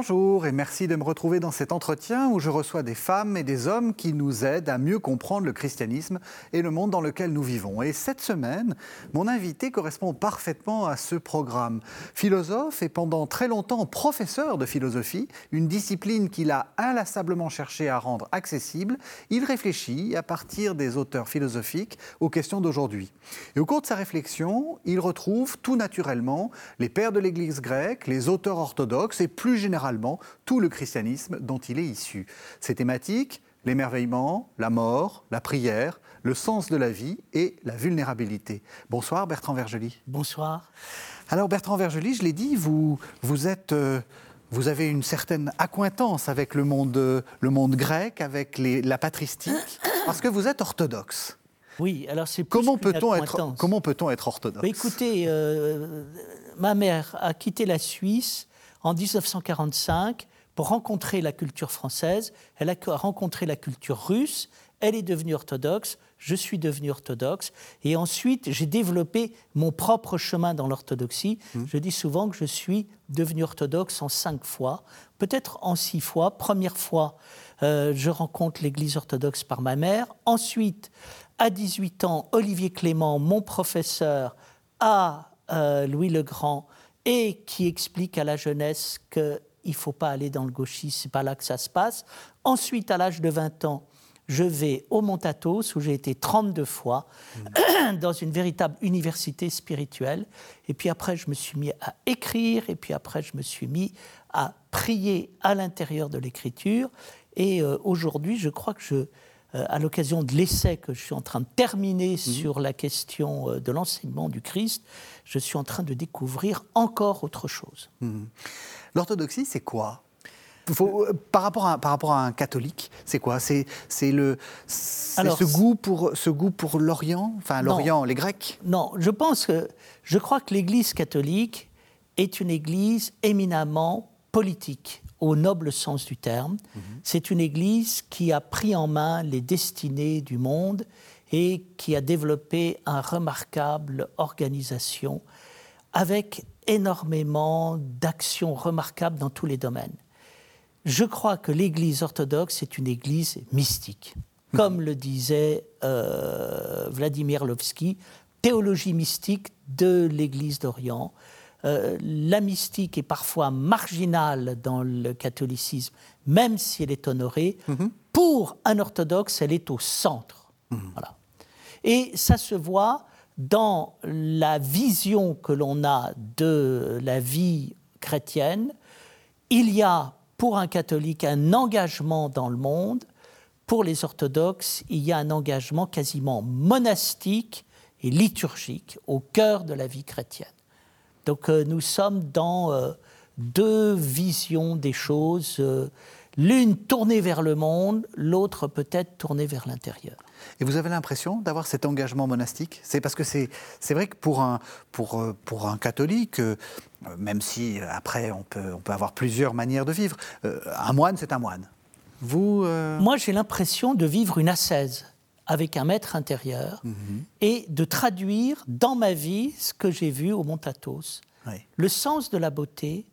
Bonjour et merci de me retrouver dans cet entretien où je reçois des femmes et des hommes qui nous aident à mieux comprendre le christianisme et le monde dans lequel nous vivons. Et cette semaine, mon invité correspond parfaitement à ce programme. Philosophe et pendant très longtemps professeur de philosophie, une discipline qu'il a inlassablement cherché à rendre accessible, il réfléchit à partir des auteurs philosophiques aux questions d'aujourd'hui. Et au cours de sa réflexion, il retrouve tout naturellement les pères de l'Église grecque, les auteurs orthodoxes et plus généralement tout le christianisme dont il est issu. Ces thématiques, l'émerveillement, la mort, la prière, le sens de la vie et la vulnérabilité. Bonsoir Bertrand Vergely. Bonsoir. Alors Bertrand Vergely, je l'ai dit, vous, vous êtes... Euh, vous avez une certaine accointance avec le monde, le monde grec, avec les, la patristique, parce que vous êtes orthodoxe. Oui, alors c'est comment peut-on être comment peut-on être orthodoxe? Écoutez, euh, ma mère a quitté la Suisse en 1945 pour rencontrer la culture française. Elle a rencontré la culture russe. Elle est devenue orthodoxe. Je suis devenu orthodoxe. Et ensuite, j'ai développé mon propre chemin dans l'orthodoxie. Mmh. Je dis souvent que je suis devenu orthodoxe en cinq fois, peut-être en six fois. Première fois, euh, je rencontre l'Église orthodoxe par ma mère. Ensuite, à 18 ans, Olivier Clément, mon professeur, à euh, Louis le Grand, et qui explique à la jeunesse qu'il ne faut pas aller dans le gauchisme, c'est pas là que ça se passe. Ensuite, à l'âge de 20 ans, je vais au Montatos, où j'ai été 32 fois, dans une véritable université spirituelle. Et puis après, je me suis mis à écrire, et puis après, je me suis mis à prier à l'intérieur de l'écriture. Et euh, aujourd'hui, je crois que je, à l'occasion de l'essai que je suis en train de terminer mhm. sur la question euh, de l'enseignement du Christ, je suis en train de découvrir encore autre chose. Mhm. L'orthodoxie, c'est quoi? Euh, par, rapport à, par rapport à un catholique, c'est quoi? C'est le ce goût pour ce goût pour l'Orient, enfin l'Orient, les Grecs? Non, je pense que je crois que l'Église catholique est une Église éminemment politique au noble sens du terme. Mhm. C'est une Église qui a pris en main les destinées du monde et qui a développé une remarquable organisation avec énormément d'actions remarquables dans tous les domaines. Je crois que l'Église orthodoxe est une Église mystique. Mhm. Comme le disait euh, Vladimir Lovski, théologie mystique de l'Église d'Orient. Euh, la mystique est parfois marginale dans le catholicisme, même si elle est honorée. Mhm. Pour un orthodoxe, elle est au centre. Mhm. Voilà. Et ça se voit dans la vision que l'on a de la vie chrétienne. Il y a pour un catholique un engagement dans le monde. Pour les orthodoxes, il y a un engagement quasiment monastique et liturgique au cœur de la vie chrétienne. Donc euh, nous sommes dans euh, deux visions des choses, euh, l'une tournée vers le monde, l'autre peut-être tournée vers l'intérieur. Et vous avez l'impression d'avoir cet engagement monastique? C'est parce que c'est vrai que pour un, pour, pour un catholique, même si après on peut, on peut avoir plusieurs manières de vivre, un moine c'est un moine. Vous, Moi j'ai l'impression de vivre une ascèse avec un maître intérieur mhm. et de traduire dans ma vie ce que j'ai vu au Mont Athos, le sens de la beauté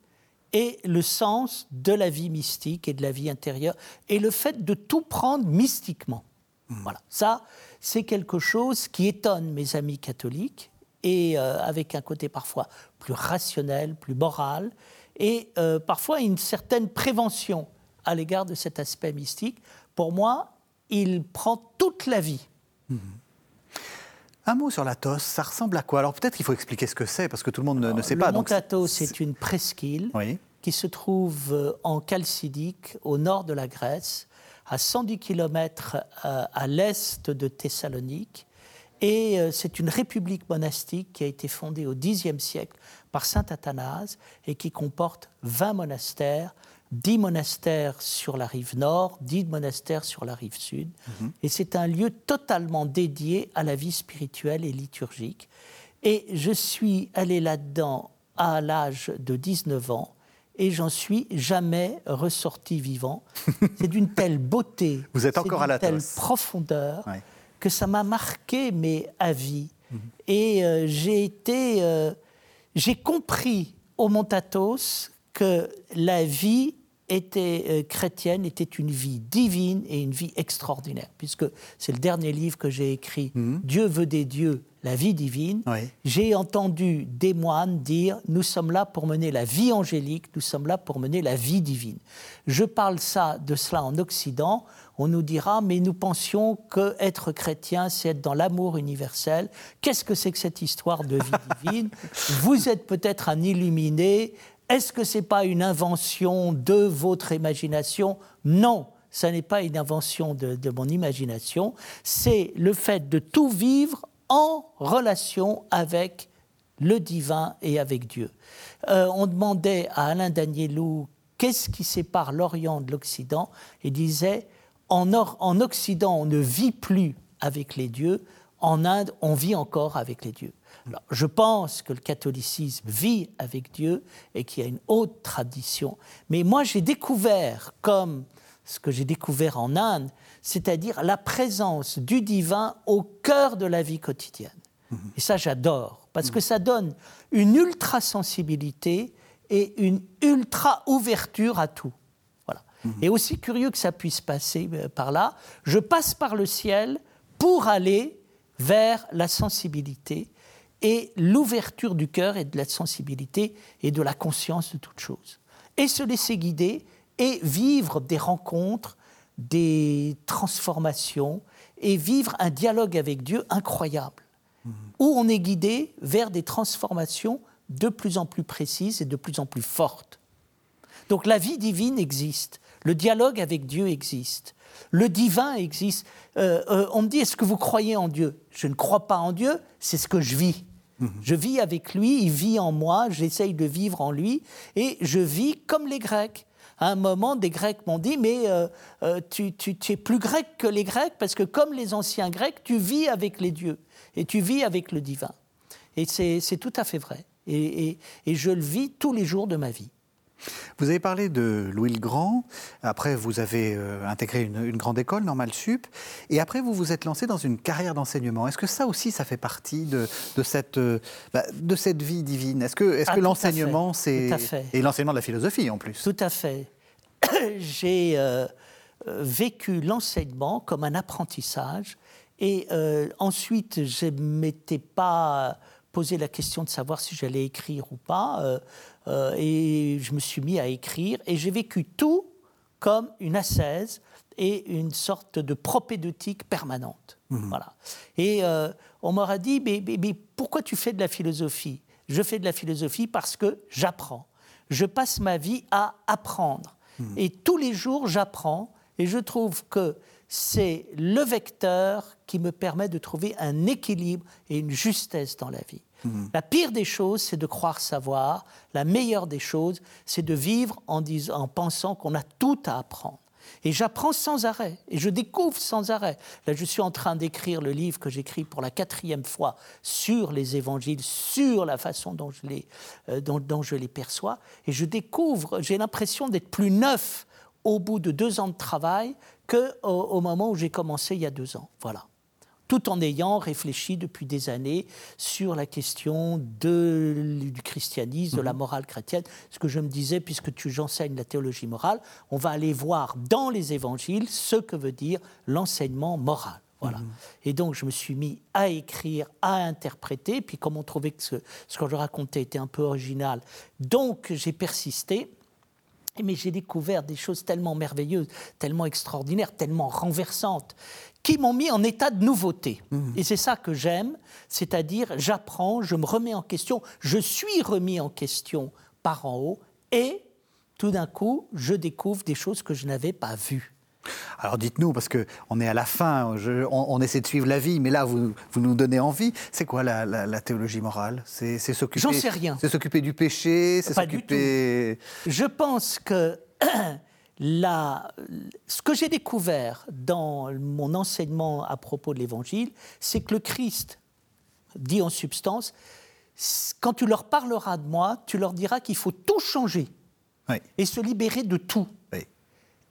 et le sens de la vie mystique et de la vie intérieure et le fait de tout prendre mystiquement. Mhm. Voilà, ça c'est quelque chose qui étonne mes amis catholiques et euh, avec un côté parfois plus rationnel, plus moral et euh, parfois une certaine prévention à l'égard de cet aspect mystique. Pour moi, il prend toute la vie. Un mot sur l'Athos, ça ressemble à quoi? Alors peut-être qu'il faut expliquer ce que c'est, parce que tout le monde ne, sait pas. Le mont Athos est une presqu'île qui se trouve euh, en Chalcidique, au nord de la Grèce, à 110 km euh, à l'est de Thessalonique. Et euh, c'est une république monastique qui a été fondée au Xe siècle par saint Athanase et qui comporte 20 monastères dix monastères sur la rive nord, dix monastères sur la rive sud. Mhm. Et c'est un lieu totalement dédié à la vie spirituelle et liturgique. Et je suis allé là-dedans à l'âge de 19 ans et j'en suis jamais ressorti vivant. C'est d'une telle beauté, Vous êtes encore à la telle profondeur que ça m'a marqué mais à vie. Mhm. Et euh, j'ai été, euh, j'ai compris au Montatos que la vie était euh, chrétienne était une vie divine et une vie extraordinaire, puisque c'est le dernier livre que j'ai écrit, mhm. Dieu veut des dieux, la vie divine. J'ai entendu des moines dire, nous sommes là pour mener la vie angélique, nous sommes là pour mener la vie divine. Je parle ça de cela en Occident, on nous dira, mais nous pensions que être chrétien, c'est être dans l'amour universel. Qu'est-ce que c'est que cette histoire de vie divine? Vous êtes peut-être un illuminé, est-ce que ce n'est pas une invention de votre imagination? Non, ce n'est pas une invention de, mon imagination, c'est le fait de tout vivre en relation avec le divin et avec Dieu. Euh, on demandait à Alain Danielou qu'est-ce qui sépare l'Orient de l'Occident. Il disait en Occident, on ne vit plus avec les dieux, en Inde, on vit encore avec les dieux je pense que le catholicisme vit avec Dieu et qu'il y a une haute tradition. Mais moi, j'ai découvert, comme ce que j'ai découvert en Inde, c'est-à-dire la présence du divin au cœur de la vie quotidienne. Et ça, j'adore, parce que ça donne une ultra-sensibilité et une ultra-ouverture à tout. Voilà. Et aussi curieux que ça puisse passer euh, par là, je passe par le ciel pour aller vers la sensibilité et l'ouverture du cœur et de la sensibilité et de la conscience de toute chose. Et se laisser guider et vivre des rencontres, des transformations et vivre un dialogue avec Dieu incroyable, mmh. où on est guidé vers des transformations de plus en plus précises et de plus en plus fortes. Donc la vie divine existe, le dialogue avec Dieu existe, le divin existe. Euh, euh, on me dit, est-ce que vous croyez en Dieu? Je ne crois pas en Dieu, c'est ce que je vis. Je vis avec lui, il vit en moi, j'essaye de vivre en lui, et je vis comme les Grecs. À un moment, des Grecs m'ont dit, mais euh, euh, tu, es plus grec que les Grecs, parce que comme les anciens Grecs, tu vis avec les dieux, et tu vis avec le divin. Et c'est tout à fait vrai. et je le vis tous les jours de ma vie. Vous avez parlé de Louis le Grand, après vous avez euh, intégré une, grande école, Normal Sup, et après vous vous êtes lancé dans une carrière d'enseignement. Est-ce que ça aussi, ça fait partie de, cette, euh, bah, de cette vie divine? Est-ce que, est -ce que ah, l'enseignement, c'est... Et l'enseignement de la philosophie en plus? Tout à fait. J'ai euh, vécu l'enseignement comme un apprentissage, et ensuite je ne m'étais pas posé la question de savoir si j'allais écrire ou pas. Euh, et je me suis mis à écrire et j'ai vécu tout comme une ascèse et une sorte de propédeutique permanente. Mhm. Voilà. Et euh, on m'aura dit, mais, mais, pourquoi tu fais de la philosophie? Je fais de la philosophie parce que j'apprends. Je passe ma vie à apprendre. Mhm. Et tous les jours, j'apprends. Et je trouve que c'est le vecteur qui me permet de trouver un équilibre et une justesse dans la vie. Mhm. La pire des choses, c'est de croire savoir. La meilleure des choses, c'est de vivre en, en pensant qu'on a tout à apprendre. Et j'apprends sans arrêt, et je découvre sans arrêt. Là, je suis en train d'écrire le livre que j'écris pour la quatrième fois sur les évangiles, sur la façon dont je les, euh, perçois, et je découvre, j'ai l'impression d'être plus neuf au bout de deux ans de travail qu'au au moment où j'ai commencé il y a deux ans. Voilà tout en ayant réfléchi depuis des années sur la question du christianisme, de la mhm. morale chrétienne. Ce que je me disais, puisque tu j'enseigne la théologie morale, on va aller voir dans les évangiles ce que veut dire l'enseignement moral. Voilà. Mhm. Et donc, je me suis mis à écrire, à interpréter. Puis, comme on trouvait que ce, ce que je racontais était un peu original, donc j'ai persisté. Mais j'ai découvert des choses tellement merveilleuses, tellement extraordinaires, tellement renversantes, qui m'ont mis en état de nouveauté. Mmh. Et c'est ça que j'aime, c'est-à-dire j'apprends, je me remets en question, je suis remis en question par en haut, et tout d'un coup, je découvre des choses que je n'avais pas vues. Alors dites-nous, parce qu'on est à la fin, on, essaie de suivre la vie, mais là, vous, vous nous donnez envie. C'est quoi la, théologie morale? C'est s'occuper. J'en sais rien. C'est s'occuper du péché C'est s'occuper. Je pense que la, ce que j'ai découvert dans mon enseignement à propos de l'Évangile, c'est que le Christ dit en substance quand tu leur parleras de moi, tu leur diras qu'il faut tout changer et se libérer de tout.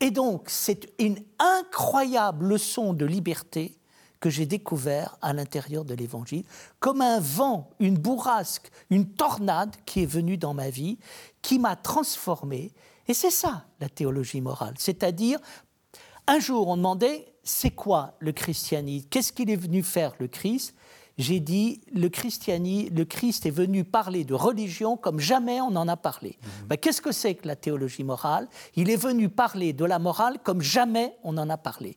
Et donc, c'est une incroyable leçon de liberté que j'ai découvert à l'intérieur de l'Évangile, comme un vent, une bourrasque, une tornade qui est venue dans ma vie, qui m'a transformé. Et c'est ça la théologie morale. C'est-à-dire, un jour on demandait, c'est quoi le christianisme? Qu'est-ce qu'il est venu faire le Christ? J'ai dit le christianisme, le Christ est venu parler de religion comme jamais on en a parlé. Mhm. Ben, qu'est-ce que c'est que la théologie morale? Il est venu parler de la morale comme jamais on en a parlé.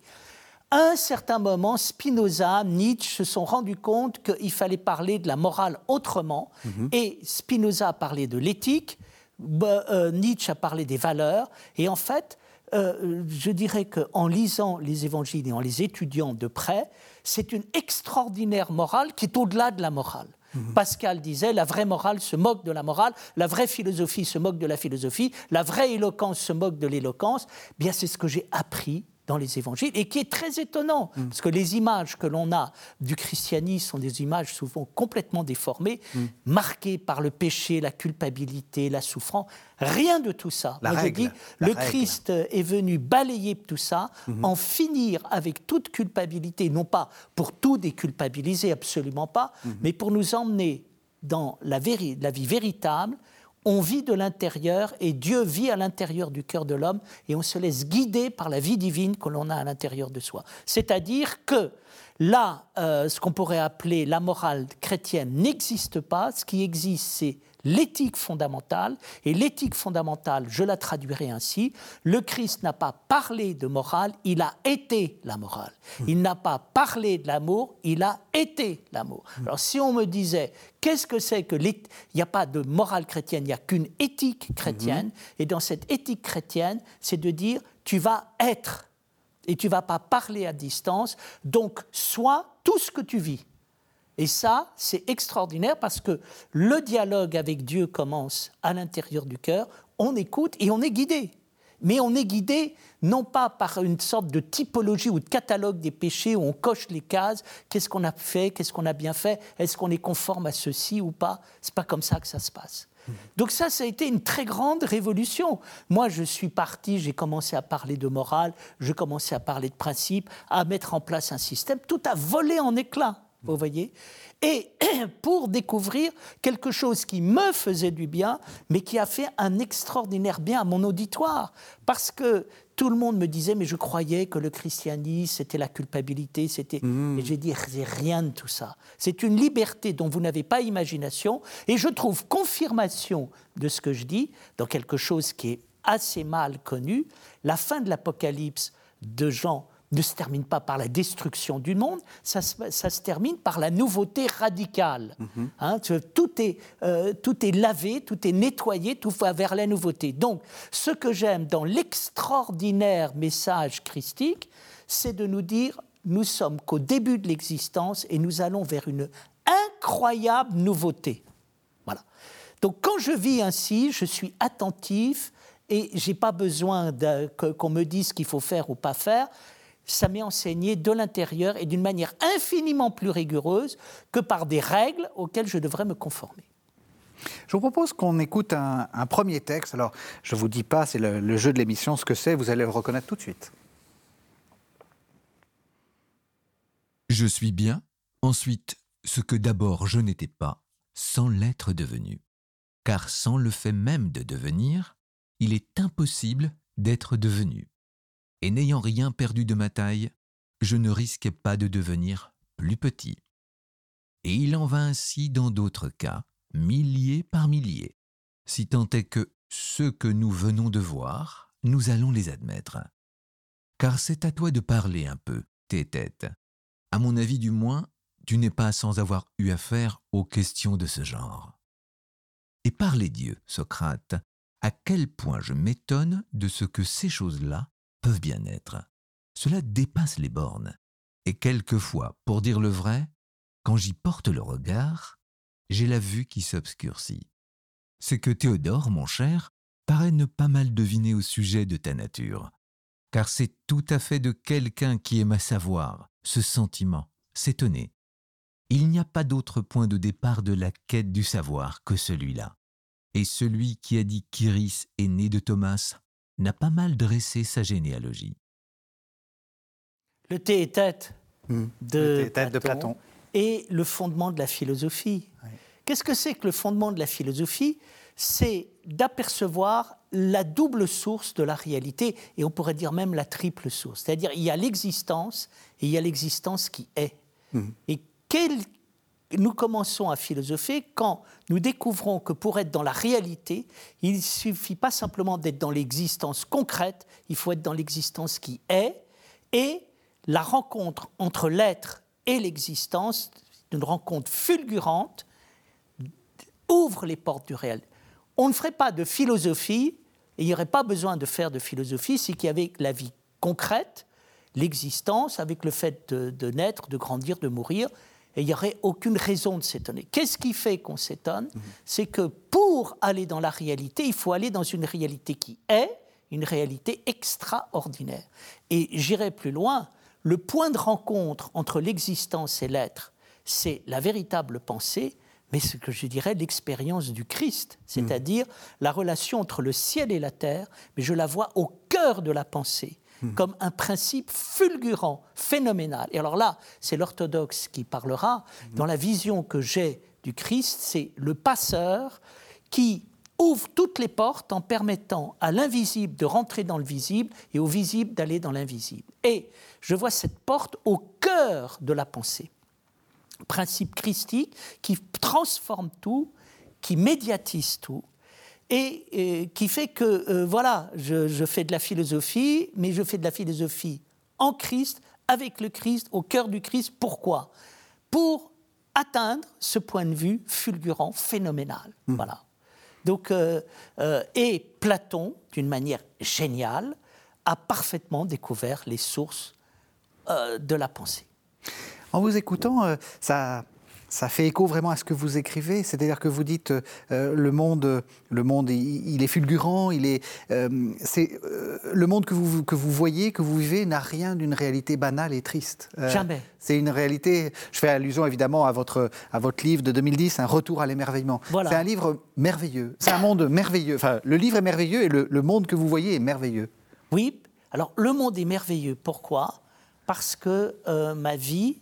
À un certain moment, Spinoza, Nietzsche se sont rendus compte qu'il fallait parler de la morale autrement. Mhm. Et Spinoza a parlé de l'éthique, Nietzsche a parlé des valeurs. Et en fait, euh, je dirais qu'en lisant les évangiles et en les étudiant de près, c'est une extraordinaire morale qui est au-delà de la morale. Mhm. Pascal disait, la vraie morale se moque de la morale, la vraie philosophie se moque de la philosophie, la vraie éloquence se moque de l'éloquence. Bien, c'est ce que j'ai appris dans les évangiles et qui est très étonnant, mm. parce que les images que l'on a du christianisme sont des images souvent complètement déformées, mm. marquées par le péché, la culpabilité, la souffrance. Rien de tout ça. La je dis, le Christ est venu balayer tout ça, mm-hmm. en finir avec toute culpabilité, non pas pour tout déculpabiliser, absolument pas, mm-hmm. mais pour nous emmener dans la, la vie véritable, on vit de l'intérieur et Dieu vit à l'intérieur du cœur de l'homme et on se laisse guider par la vie divine que l'on a à l'intérieur de soi. C'est-à-dire que là, euh, ce qu'on pourrait appeler la morale chrétienne n'existe pas. Ce qui existe, c'est l'éthique fondamentale. Et l'éthique fondamentale, je la traduirai ainsi, le Christ n'a pas parlé de morale, il a été la morale. Il n'a pas parlé de l'amour, il a été l'amour. Alors si on me disait, qu'est-ce que c'est que il n'y a pas de morale chrétienne, il n'y a qu'une éthique chrétienne, mhm. et dans cette éthique chrétienne, c'est de dire, tu vas être et tu vas pas parler à distance, donc sois tout ce que tu vis. Et ça, c'est extraordinaire parce que le dialogue avec Dieu commence à l'intérieur du cœur, on écoute et on est guidé. Mais on est guidé non pas par une sorte de typologie ou de catalogue des péchés où on coche les cases, qu'est-ce qu'on a fait, qu'est-ce qu'on a bien fait, est-ce qu'on est conforme à ceci ou pas? C'est pas comme ça que ça se passe. Donc ça, ça a été une très grande révolution. Moi, je suis parti, j'ai commencé à parler de morale, je commençais à parler de principes, à mettre en place un système, tout a volé en éclats vous voyez? Et pour découvrir quelque chose qui me faisait du bien, mais qui a fait un extraordinaire bien à mon auditoire. Parce que tout le monde me disait, mais je croyais que le christianisme, c'était la culpabilité, c'était... Mmh. Et j'ai dit, rien de tout ça. C'est une liberté dont vous n'avez pas imagination. Et je trouve confirmation de ce que je dis dans quelque chose qui est assez mal connu. La fin de l'Apocalypse de Jean ne se termine pas par la destruction du monde, ça, se termine par la nouveauté radicale. Mhm. Hein, tout, est, euh, tout est lavé, tout est nettoyé, tout va vers la nouveauté. Donc, ce que j'aime dans l'extraordinaire message christique, c'est de nous dire, nous sommes qu'au début de l'existence et nous allons vers une incroyable nouveauté. Voilà. Donc, quand je vis ainsi, je suis attentif et j'ai pas besoin qu'on me dise ce qu'il faut faire ou pas faire ça m'est enseigné de l'intérieur et d'une manière infiniment plus rigoureuse que par des règles auxquelles je devrais me conformer. Je vous propose qu'on écoute un, premier texte. Alors, je ne vous dis pas, c'est le, le jeu de l'émission, ce que c'est, vous allez le reconnaître tout de suite. Je suis bien, ensuite ce que d'abord je n'étais pas, sans l'être devenu. Car sans le fait même de devenir, il est impossible d'être devenu et n'ayant rien perdu de ma taille, je ne risquais pas de devenir plus petit. Et il en va ainsi dans d'autres cas, milliers par milliers, si tant est que ceux que nous venons de voir, nous allons les admettre. Car c'est à toi de parler un peu, tes têtes. À mon avis du moins, tu n'es pas sans avoir eu affaire aux questions de ce genre. Et parlez Dieu, Socrate, à quel point je m'étonne de ce que ces choses-là peuvent bien être. Cela dépasse les bornes. Et quelquefois, pour dire le vrai, quand j'y porte le regard, j'ai la vue qui s'obscurcit. C'est que Théodore, mon cher, paraît ne pas mal deviner au sujet de ta nature, car c'est tout à fait de quelqu'un qui aime à savoir, ce sentiment, s'étonner. Il n'y a pas d'autre point de départ de la quête du savoir que celui-là. Et celui qui a dit qu'Iris est né de Thomas n'a pas mal dressé sa généalogie. Le thé est tête, Mmh. de, têtes de Platon. et le fondement de la philosophie. Qu'est-ce que c'est que le fondement de la philosophie? C'est d'apercevoir la double source de la réalité, et on pourrait dire même la triple source. C'est-à-dire, il y a l'existence et il y a l'existence qui est. Et quel- nous commençons à philosopher quand nous découvrons que pour être dans la réalité, il ne suffit pas simplement d'être dans l'existence concrète, il faut être dans l'existence qui est, et la rencontre entre l'être et l'existence, une rencontre fulgurante, ouvre les portes du réel. On ne ferait pas de philosophie, et il n'y aurait pas besoin de faire de philosophie, si qu'il y avait la vie concrète, l'existence, avec le fait de, de naître, de grandir, de mourir, et il n'y aurait aucune raison de s'étonner. Qu'est-ce qui fait qu'on s'étonne C'est que pour aller dans la réalité, il faut aller dans une réalité qui est une réalité extraordinaire. Et j'irai plus loin, le point de rencontre entre l'existence et l'être, c'est la véritable pensée, mais ce que je dirais l'expérience du Christ, c'est-à-dire la relation entre le ciel et la terre, mais je la vois au cœur de la pensée, comme un principe fulgurant, phénoménal. Et alors là, c'est l'orthodoxe qui parlera. Dans la vision que j'ai du Christ, c'est le passeur qui ouvre toutes les portes en permettant à l'invisible de rentrer dans le visible et au visible d'aller dans l'invisible. Et je vois cette porte au cœur de la pensée principe christique qui transforme tout, qui médiatise tout, et, euh, qui fait que, euh, voilà, je, je fais de la philosophie, mais je fais de la philosophie en Christ, avec le Christ, au cœur du Christ. Pourquoi? Pour atteindre ce point de vue fulgurant, phénoménal. Voilà. Donc, euh, euh, et Platon, d'une manière géniale, a parfaitement découvert les sources de la pensée. En vous écoutant, ça, ça fait écho vraiment à ce que vous écrivez. C'est-à-dire que vous dites euh, euh, le monde, euh, le monde, il, il est fulgurant. Il est, euh, c'est euh, le monde que vous que vous voyez, que vous vivez, n'a rien d'une réalité banale et triste. Jamais. C'est une réalité. Je fais allusion évidemment à votre à votre livre de 2010, Un retour à l'émerveillement. Voilà. C'est un livre merveilleux. C'est un monde merveilleux. Enfin, le livre est merveilleux et le, le monde que vous voyez est merveilleux. Oui, alors le monde est merveilleux. Pourquoi? Parce que ma vie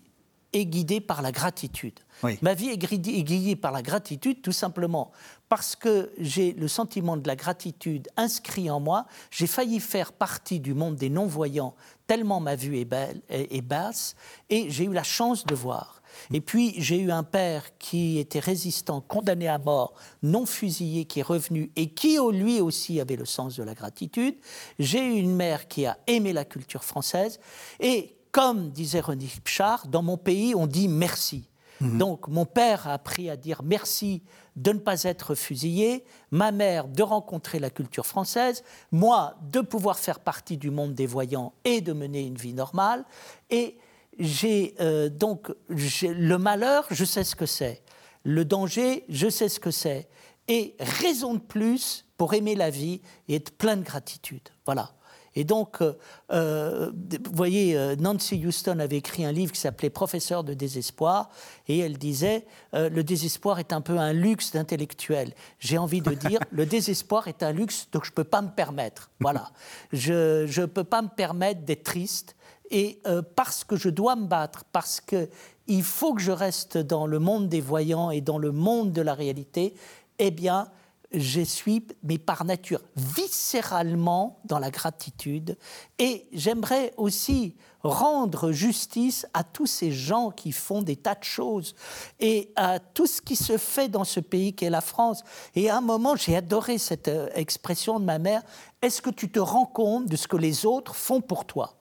est guidée par la gratitude. Oui. Ma vie est guidée par la gratitude tout simplement parce que j'ai le sentiment de la gratitude inscrit en moi. J'ai failli faire partie du monde des non-voyants tellement ma vue est belle est, est basse et j'ai eu la chance de voir. Et puis j'ai eu un père qui était résistant, condamné à mort, non fusillé, qui est revenu et qui oh, lui aussi avait le sens de la gratitude. J'ai eu une mère qui a aimé la culture française et comme disait René Pchard, dans mon pays on dit merci. Donc mon père a appris à dire merci de ne pas être fusillé, ma mère de rencontrer la culture française, moi de pouvoir faire partie du monde des voyants et de mener une vie normale. Et j'ai euh, donc le malheur, je sais ce que c'est. Le danger, je sais ce que c'est. Et raison de plus pour aimer la vie et être plein de gratitude. Voilà. Et donc, euh, euh, vous voyez, euh, Nancy Houston avait écrit un livre qui s'appelait Professeur de désespoir, et elle disait euh, le désespoir est un peu un luxe d'intellectuel. J'ai envie de dire le désespoir est un luxe que je ne peux pas me permettre. Voilà, je ne peux pas me permettre d'être triste, et euh, parce que je dois me battre, parce que il faut que je reste dans le monde des voyants et dans le monde de la réalité, eh bien, je suis, mais par nature, viscéralement dans la gratitude. Et j'aimerais aussi rendre justice à tous ces gens qui font des tas de choses et à tout ce qui se fait dans ce pays qu'est la France. Et à un moment, j'ai adoré cette euh, expression de ma mère, est-ce que tu te rends compte de ce que les autres font pour toi?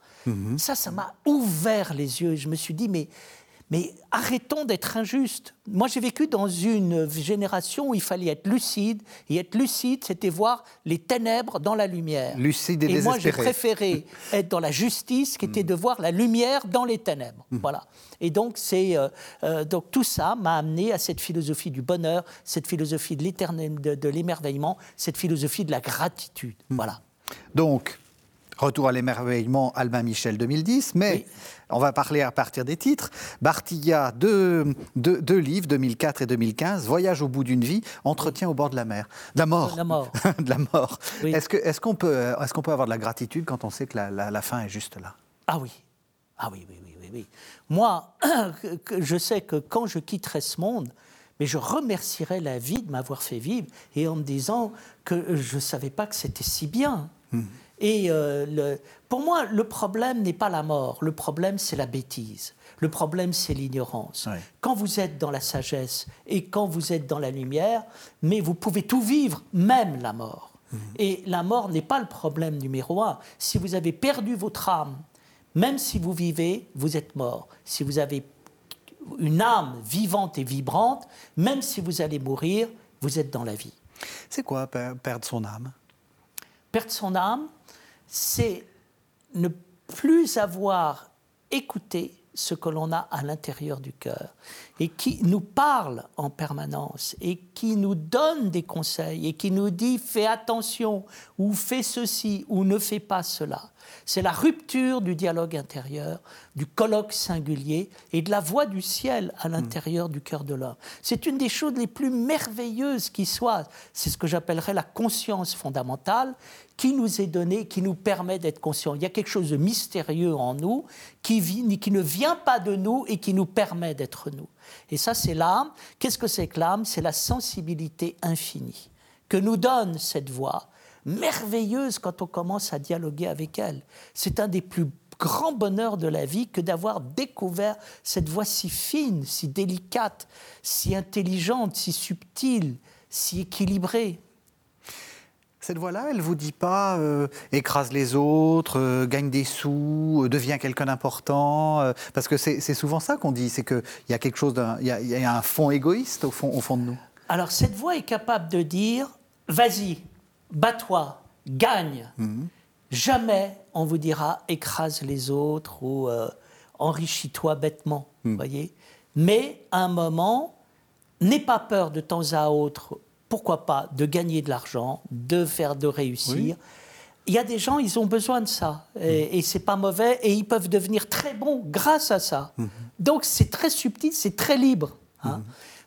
Ça, ça m'a ouvert les yeux. Je me suis dit, mais, mais arrêtons d'être injustes. Moi, j'ai vécu dans une génération où il fallait être lucide. Et être lucide, c'était voir les ténèbres dans la lumière. Lucide et Et moi, j'ai préféré être dans la justice, qui était de voir la lumière dans les ténèbres. Voilà. Et donc, c'est euh, euh, donc tout ça m'a amené à cette philosophie du bonheur, cette philosophie de l'éternel, de, de l'émerveillement, cette philosophie de la gratitude. Voilà. Donc, Retour à l'émerveillement, Albin Michel 2010, mais Oui. on va parler à partir des titres. Bartilla, deux, deux- deux livres, 2004 et 2015, Voyage au bout d'une vie, Entretien au bord de la mer. De la mort. De la mort. de la mort. Oui. Est-ce que- est-ce qu'on peut, est qu'on peut avoir de la gratitude quand on sait que la, la- la fin est juste là? Ah oui. Ah oui, oui, oui, oui. oui. Moi, je sais que quand je quitterai ce monde, mais je remercierai la vie de m'avoir fait vivre et en me disant que je ne savais pas que c'était si bien. Hmm. Et euh, le, pour moi, le problème n'est pas la mort, le problème c'est la bêtise. Le problème, c'est l'ignorance. Quand vous êtes dans la sagesse et quand vous êtes dans la lumière, mais vous pouvez tout vivre, même la mort. Hmm. Et la mort n'est pas le problème numéro un. Si vous avez perdu votre âme, même si vous vivez, vous êtes mort. Si vous avez une âme vivante et vibrante, même si vous allez mourir, vous êtes dans la vie. C'est quoi perdre son âme? Perdre son âme, c'est ne plus avoir écouté ce que l'on a à l'intérieur du cœur et qui nous parle en permanence et qui nous donne des conseils et qui nous dit fais attention ou fais ceci ou ne fais pas cela. C'est la rupture du dialogue intérieur, du colloque singulier et de la voix du ciel à l'intérieur du cœur de l'homme. C'est une des choses les plus merveilleuses qui soient. C'est ce que j'appellerais la conscience fondamentale qui nous est donnée, qui nous permet d'être conscients. Il y a quelque chose de mystérieux en nous qui, qui ne vient pas de nous et qui nous permet d'être nous. Et ça, c'est l'âme. Qu'est-ce que c'est que l'âme? C'est la sensibilité infinie que nous donne cette voix merveilleuse quand on commence à dialoguer avec elle. C'est un des plus grands bonheurs de la vie que d'avoir découvert cette voix si fine, si délicate, si intelligente, si subtile, si équilibrée. Cette voix-là, elle vous dit pas euh, écrase les autres, euh, gagne des sous, euh, devient quelqu'un d'important, parce que c'est souvent ça qu'on dit, c'est qu'il y a quelque chose, il y, y, a un fond égoïste au fond, au fond de nous. Alors cette voix est capable de dire vas-y, bats-toi, gagne. Mhm. Jamais on vous dira écrase les autres ou euh, enrichis-toi bêtement, mhm. voyez. Mais à un moment, n'aie pas peur de temps à autre, pourquoi pas, de gagner de l'argent, de faire, de réussir. Il y a des gens, ils ont besoin de ça, et, mhm. et c'est pas mauvais, et ils peuvent devenir très bons grâce à ça. Donc c'est très subtil, c'est très libre. Hein.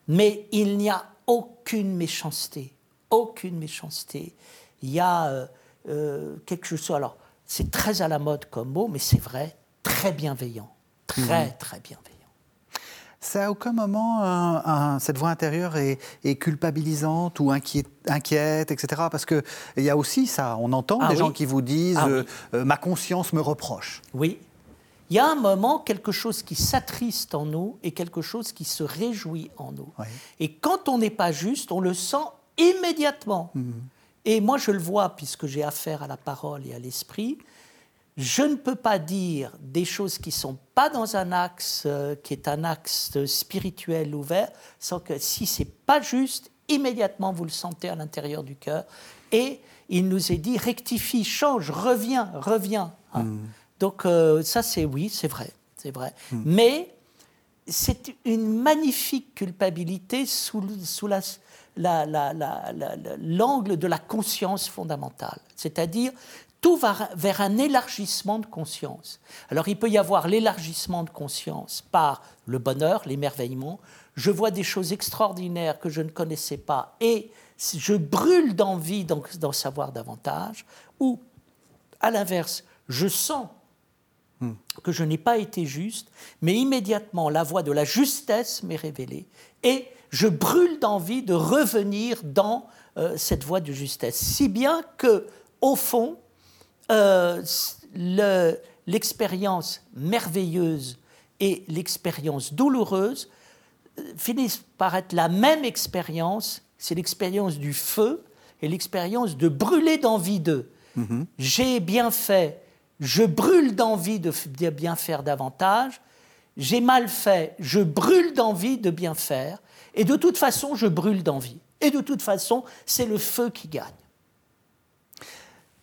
Mais il n'y a aucune méchanceté, aucune méchanceté. Il y a euh, euh, quelque chose. Alors, c'est très à la mode comme mot, mais c'est vrai, très bienveillant. Très, mhm. très bienveillant. Ça, à aucun moment, cette voix intérieure est, culpabilisante ou inquiète, etc. Parce qu'il y a aussi ça, on entend ah des gens qui vous disent ah euh, Ma conscience me reproche ». Oui. Il y a un moment, quelque chose qui s'attriste en nous et quelque chose qui se réjouit en nous. Et quand on n'est pas juste, on le sent immédiatement. Mhm. Et moi, je le vois, puisque j'ai affaire à la parole et à l'esprit, je ne peux pas dire des choses qui ne sont pas dans un axe euh, qui est un axe spirituel ouvert, sans que si c'est pas juste, immédiatement vous le sentez à l'intérieur du cœur. Et il nous est dit rectifie, change, reviens, reviens. Hein. Hmm. Donc euh, ça, c'est oui, c'est vrai, c'est vrai. Hmm. Mais c'est une magnifique culpabilité sous, sous la l'angle de la conscience fondamentale, c'est-à-dire tout va vers un élargissement de conscience. Alors il peut y avoir l'élargissement de conscience par le bonheur, l'émerveillement. Je vois des choses extraordinaires que je ne connaissais pas et je brûle d'envie d'en savoir davantage. Ou à l'inverse, je sens hmm. que je n'ai pas été juste, mais immédiatement la voie de la justesse m'est révélée et je brûle d'envie de revenir dans euh, cette voie de justesse. Si bien que, au fond, euh, l'expérience merveilleuse et l'expérience douloureuse euh, finissent par être la même expérience. C'est l'expérience du feu et l'expérience de brûler d'envie d'eux. Mm-hmm. J'ai bien fait, je brûle d'envie de bien faire davantage. J'ai mal fait, je brûle d'envie de bien faire. Et de toute façon, je brûle d'envie. Et de toute façon, c'est le feu qui gagne.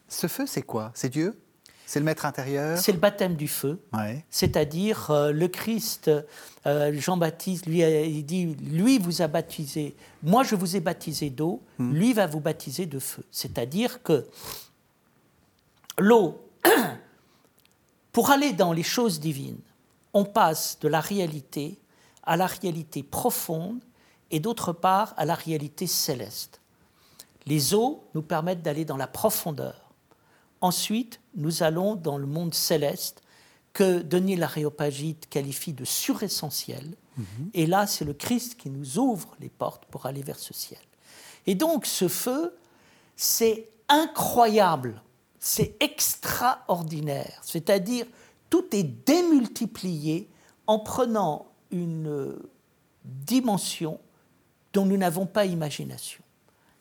Ce feu, c'est quoi? C'est Dieu? C'est le maître intérieur? C'est le baptême du feu. C'est-à-dire, euh, le Christ, euh, Jean-Baptiste, lui, il dit Lui vous a baptisé, moi je vous ai baptisé d'eau, hmm. lui va vous baptiser de feu. C'est-à-dire que l'eau, pour aller dans les choses divines, on passe de la réalité à la réalité profonde et d'autre part à la réalité céleste. Les eaux nous permettent d'aller dans la profondeur. Ensuite, nous allons dans le monde céleste que Denis l'Aréopagite qualifie de suressentiel. Mhm. Et là, c'est le Christ qui nous ouvre les portes pour aller vers ce ciel. Et donc, ce feu, c'est incroyable, c'est extraordinaire. C'est-à-dire, tout est démultiplié en prenant une dimension dont nous n'avons pas imagination.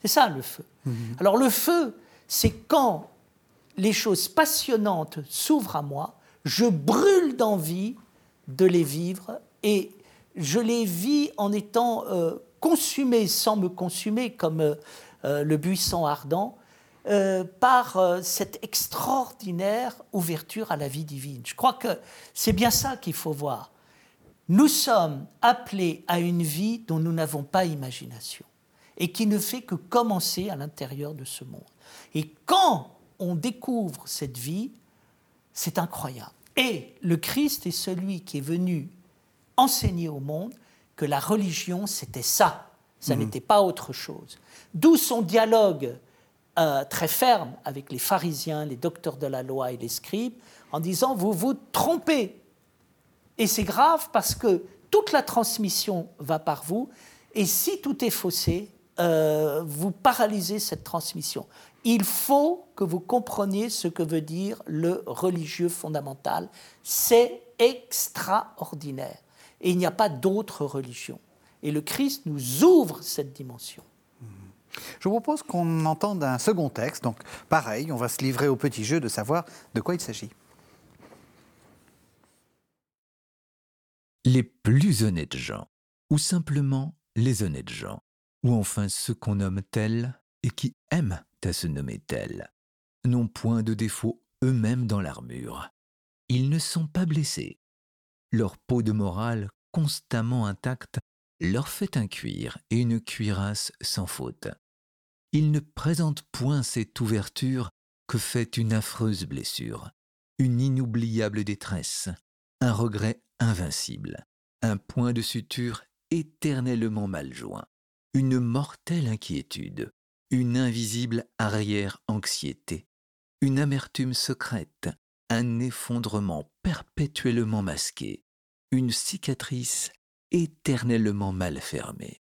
C'est ça le feu. Mhm. Alors le feu, c'est quand les choses passionnantes s'ouvrent à moi, je brûle d'envie de les vivre et je les vis en étant euh, consumé sans me consumer comme euh, euh, le buisson ardent par cette extraordinaire ouverture à la vie divine. Je crois que c'est bien ça qu'il faut voir. Nous sommes appelés à une vie dont nous n'avons pas imagination et qui ne fait que commencer à l'intérieur de ce monde. Et quand on découvre cette vie, c'est incroyable. Et le Christ est celui qui est venu enseigner au monde que la religion, c'était ça, ça mhm. n'était pas autre chose. D'où son dialogue euh, très ferme avec les pharisiens, les docteurs de la loi et les scribes, en disant, vous vous trompez. Et c'est grave parce que toute la transmission va par vous, et si tout est faussé, euh, vous paralysez cette transmission il faut que vous compreniez ce que veut dire le religieux fondamental. C'est extraordinaire. Et il n'y a pas d'autre religion. Et le Christ nous ouvre cette dimension. Je vous propose qu'on entende un second texte. Donc, pareil, on va se livrer au petit jeu de savoir de quoi il s'agit. Les plus honnêtes gens, ou simplement les honnêtes gens, ou enfin ceux qu'on nomme tels et qui aiment à se nommer tels, n'ont point de défaut eux-mêmes dans l'armure. Ils ne sont pas blessés. Leur peau de morale, constamment intacte, leur fait un cuir et une cuirasse sans faute. Ils ne présentent point cette ouverture que fait une affreuse blessure, une inoubliable détresse, un regret invincible, un point de suture éternellement mal joint, une mortelle inquiétude, une invisible arrière-anxiété, une amertume secrète, un effondrement perpétuellement masqué, une cicatrice éternellement mal fermée.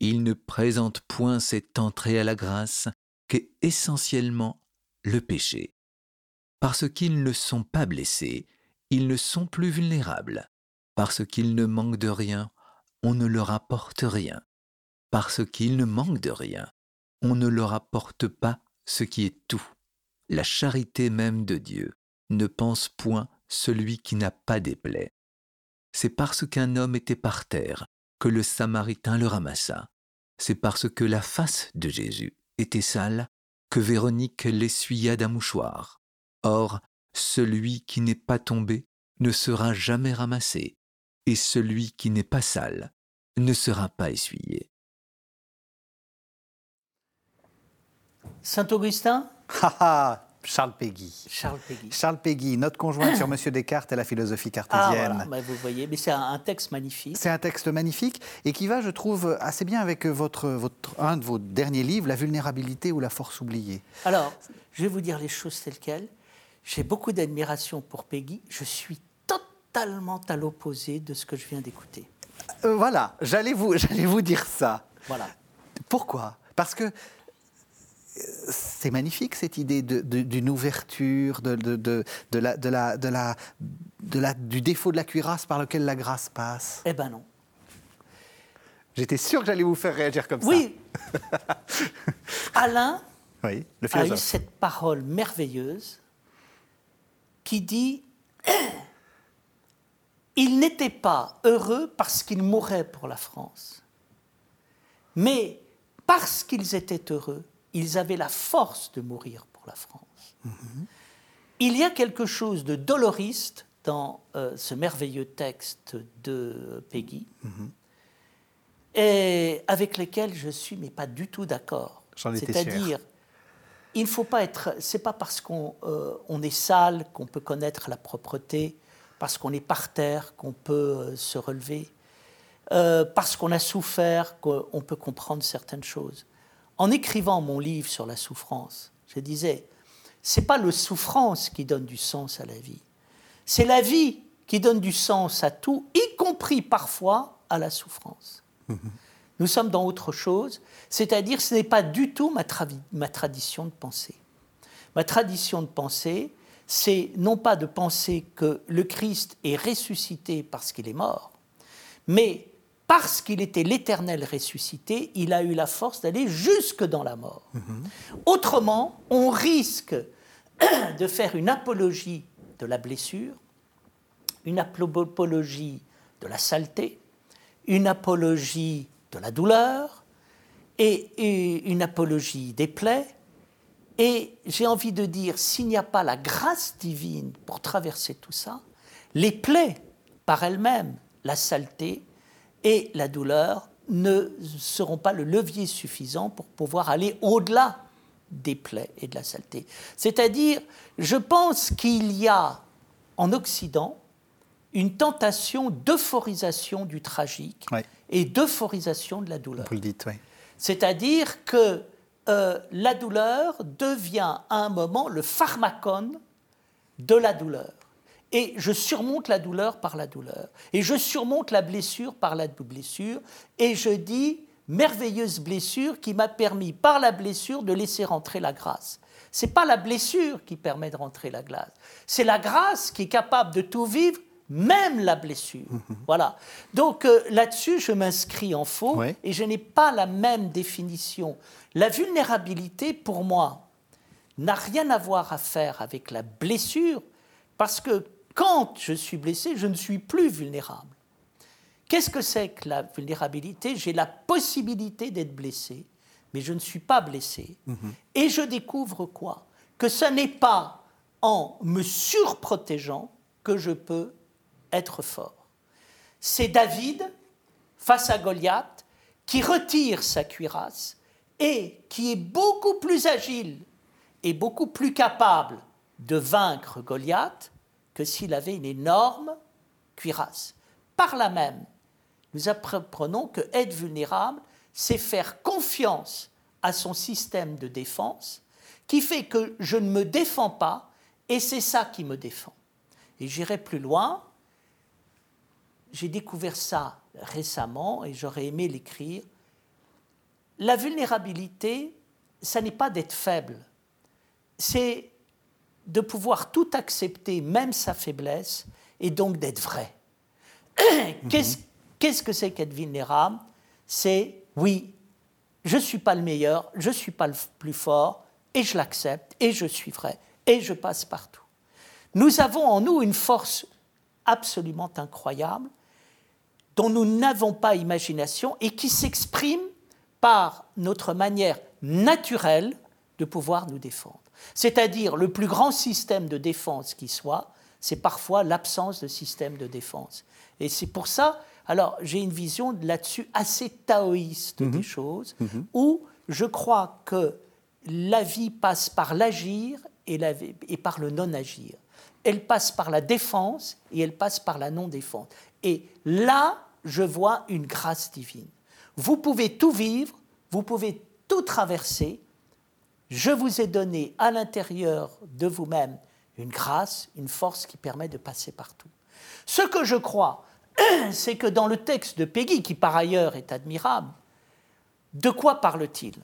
Il ne présente point cette entrée à la grâce qu'est essentiellement le péché. Parce qu'ils ne sont pas blessés, ils ne sont plus vulnérables. Parce qu'ils ne manquent de rien, on ne leur apporte rien. Parce qu'ils ne manquent de rien, on ne leur apporte pas ce qui est tout. La charité même de Dieu ne pense point celui qui n'a pas des plaies. C'est parce qu'un homme était par terre que le Samaritain le ramassa. C'est parce que la face de Jésus était sale que Véronique l'essuya d'un mouchoir. Or, celui qui n'est pas tombé ne sera jamais ramassé, et celui qui n'est pas sale ne sera pas essuyé. Saint-Augustin Charles Péguy. Charles Péguy. Charles Péguy, notre conjointe sur Monsieur Descartes et la philosophie ah, cartésienne. Ah, vous voyez, mais c'est un, texte magnifique. C'est un texte magnifique et qui va, je trouve, assez bien avec votre, votre, un de vos derniers livres, La vulnérabilité ou la force oubliée. Alors, je vais vous dire les choses telles quelles. J'ai beaucoup d'admiration pour Peggy. Je suis totalement à l'opposé de ce que je viens d'écouter. Euh, voilà, j'allais vous, vous dire ça. Voilà. Pourquoi? Parce que c'est magnifique cette idée d'une ouverture, de, la, la, du défaut de la cuirasse par lequel la grâce passe. Eh ben non. J'étais sûr que j'allais vous faire réagir comme ça. Oui. Alain oui, le a eu cette parole merveilleuse qui dit il n'était pas heureux parce qu'il mourait pour la France, mais parce qu'ils étaient heureux, ils avaient la force de mourir pour la France. Il y a quelque chose de doloriste dans euh, ce merveilleux texte de Peggy, et avec lequel je suis mais pas du tout d'accord. C'est-à-dire, il ne faut pas être. C'est pas parce qu'on euh, est sale qu'on peut connaître la propreté, parce qu'on est par terre qu'on peut euh, se relever, parce qu'on a souffert qu'on peut comprendre certaines choses en écrivant mon livre sur la souffrance, je disais, c'est pas le souffrance qui donne du sens à la vie, C'est la vie qui donne du sens à tout, y compris parfois à la souffrance. Nous sommes dans autre chose, c'est-à-dire ce n'est pas du tout ma, ma tradition de pensée. Ma tradition de pensée, c'est non pas de penser que le Christ est ressuscité parce qu'il est mort, mais parce qu'il était l'éternel ressuscité, il a eu la force d'aller jusque dans la mort. Autrement, on risque de faire une apologie de la blessure, une apologie de la saleté, une apologie de la douleur et une apologie des plaies. Et j'ai envie de dire, s'il n'y a pas la grâce divine pour traverser tout ça, les plaies par elles-mêmes, la saleté et la douleur ne seront pas le levier suffisant pour pouvoir aller au-delà des plaies et de la saleté. C'est-à-dire, je pense qu'il y a en Occident une tentation d'euphorisation du tragique et d'euphorisation de la douleur. Vous le dites, oui. C'est-à-dire que euh, la douleur devient à un moment le pharmacone de la douleur. Et je surmonte la douleur par la douleur. Et je surmonte la blessure par la blessure. Et je dis, merveilleuse blessure qui m'a permis par la blessure de laisser rentrer la grâce. Ce n'est pas la blessure qui permet de rentrer la grâce. C'est la grâce qui est capable de tout vivre même la blessure. Voilà. Donc euh, là-dessus, je m'inscris en faux et je n'ai pas la même définition. La vulnérabilité, pour moi, n'a rien à voir à faire avec la blessure, parce que quand je suis blessé, je ne suis plus vulnérable. Qu'est-ce que c'est que la vulnérabilité? J'ai la possibilité d'être blessé, mais je ne suis pas blessé. Mhm. Et je découvre quoi? Que ce n'est pas en me surprotégeant que je peux être fort. C'est David, face à Goliath, qui retire sa cuirasse et qui est beaucoup plus agile et beaucoup plus capable de vaincre Goliath que s'il avait une énorme cuirasse. Par là même, nous apprenons que être vulnérable, c'est faire confiance à son système de défense qui fait que je ne me défends pas et c'est ça qui me défend. Et j'irai plus loin, j'ai découvert ça récemment et j'aurais aimé l'écrire. La vulnérabilité, ça n'est pas d'être faible, c'est de pouvoir tout accepter, même sa faiblesse, et donc d'être vrai. Qu'est-ce que c'est qu'être vulnérable? C'est, oui, je ne suis pas le meilleur, je ne suis pas le plus fort, et je l'accepte, et je suis vrai, et je passe partout. Nous avons en nous une force absolument incroyable dont nous n'avons pas imagination et qui s'exprime par notre manière naturelle de pouvoir nous défendre. C'est-à-dire le plus grand système de défense qui soit, c'est parfois l'absence de système de défense. Et c'est pour ça, alors j'ai une vision là-dessus assez taoïste des mhm. choses, mhm. où je crois que la vie passe par l'agir et, et par le non-agir. Elle passe par la défense et elle passe par la non-défense. Et là, je vois une grâce divine. Vous pouvez tout vivre, vous pouvez tout traverser. Je vous ai donné à l'intérieur de vous-même une grâce, une force qui permet de passer partout. Ce que je crois, c'est que dans le texte de Peggy, qui par ailleurs est admirable, de quoi parle-t-il?